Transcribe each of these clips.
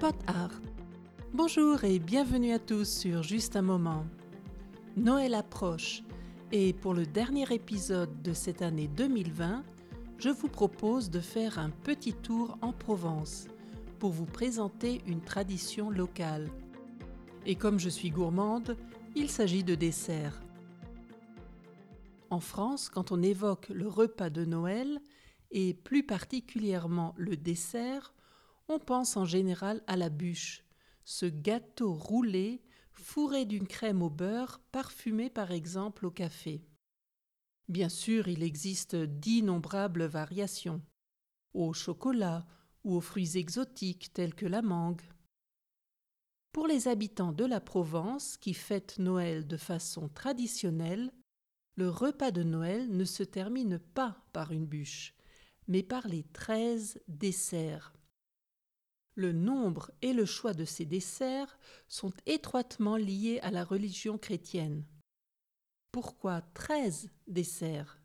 Pot Art. Bonjour et bienvenue à tous sur Juste un moment. Noël approche et pour le dernier épisode de cette année 2020, je vous propose de faire un petit tour en Provence pour vous présenter une tradition locale. Et comme je suis gourmande, il s'agit de desserts. En France, quand on évoque le repas de Noël, et plus particulièrement le dessert, on pense en général à la bûche, ce gâteau roulé fourré d'une crème au beurre parfumé par exemple au café. Bien sûr, il existe d'innombrables variations au chocolat ou aux fruits exotiques tels que la mangue. Pour les habitants de la Provence qui fêtent Noël de façon traditionnelle, le repas de Noël ne se termine pas par une bûche, mais par les treize desserts. Le nombre et le choix de ces desserts sont étroitement liés à la religion chrétienne. Pourquoi treize desserts?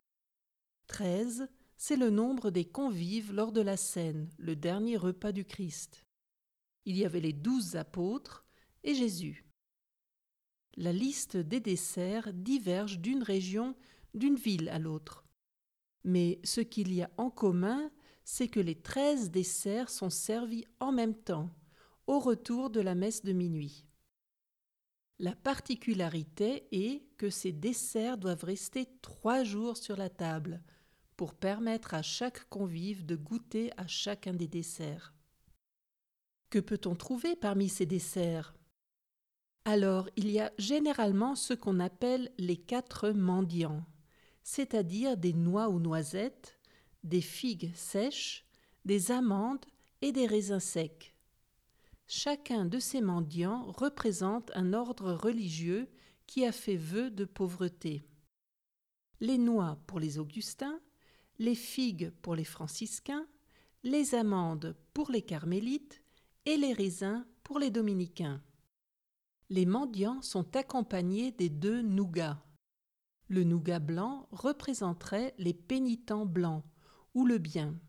Treize, c'est le nombre des convives lors de la scène, le dernier repas du Christ. Il y avait les douze apôtres et Jésus. La liste des desserts diverge d'une région, d'une ville à l'autre. Mais ce qu'il y a en commun, c'est que les treize desserts sont servis en même temps, au retour de la messe de minuit. La particularité est que ces desserts doivent rester trois jours sur la table pour permettre à chaque convive de goûter à chacun des desserts. Que peut-on trouver parmi ces desserts? Alors, il y a généralement ce qu'on appelle les quatre mendiants, c'est-à-dire des noix ou noisettes, des figues sèches, des amandes et des raisins secs. Chacun de ces mendiants représente un ordre religieux qui a fait vœu de pauvreté. Les noix pour les augustins, les figues pour les franciscains, les amandes pour les carmélites et les raisins pour les dominicains. Les mendiants sont accompagnés des deux nougats. Le nougat blanc représenterait les pénitents blancs ou le bien,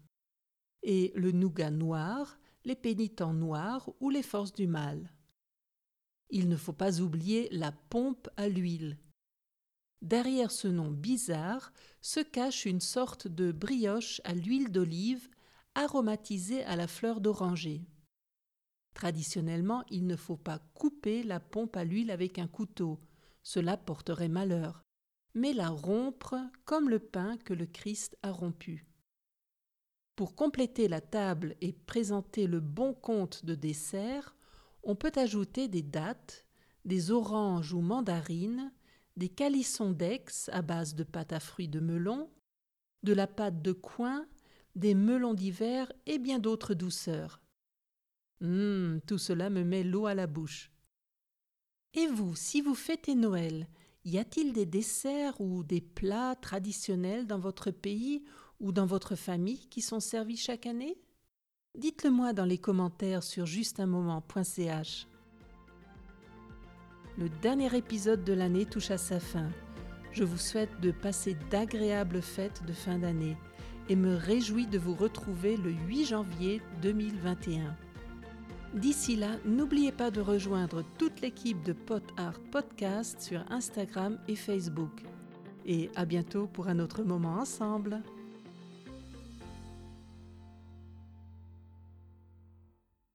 et le nougat noir les pénitents noirs ou les forces du mal. Il ne faut pas oublier la pompe à l'huile. Derrière ce nom bizarre se cache une sorte de brioche à l'huile d'olive aromatisée à la fleur d'oranger. Traditionnellement, il ne faut pas couper la pompe à l'huile avec un couteau, cela porterait malheur, mais la rompre comme le pain que le Christ a rompu. Pour compléter la table et présenter le bon compte de dessert, on peut ajouter des dattes, des oranges ou mandarines, des calissons d'ex à base de pâte à fruits de melon, de la pâte de coin, des melons d'hiver et bien d'autres douceurs. Hum, tout cela me met l'eau à la bouche. Et vous, si vous fêtez Noël, y a-t-il des desserts ou des plats traditionnels dans votre pays ou dans votre famille qui sont servis chaque année? Dites-le moi dans les commentaires sur justunmoment.ch. Le dernier épisode de l'année touche à sa fin. Je vous souhaite de passer d'agréables fêtes de fin d'année et me réjouis de vous retrouver le 8 janvier 2021. D'ici là, n'oubliez pas de rejoindre toute l'équipe de Pot Art Podcast sur Instagram et Facebook. Et à bientôt pour un autre moment ensemble.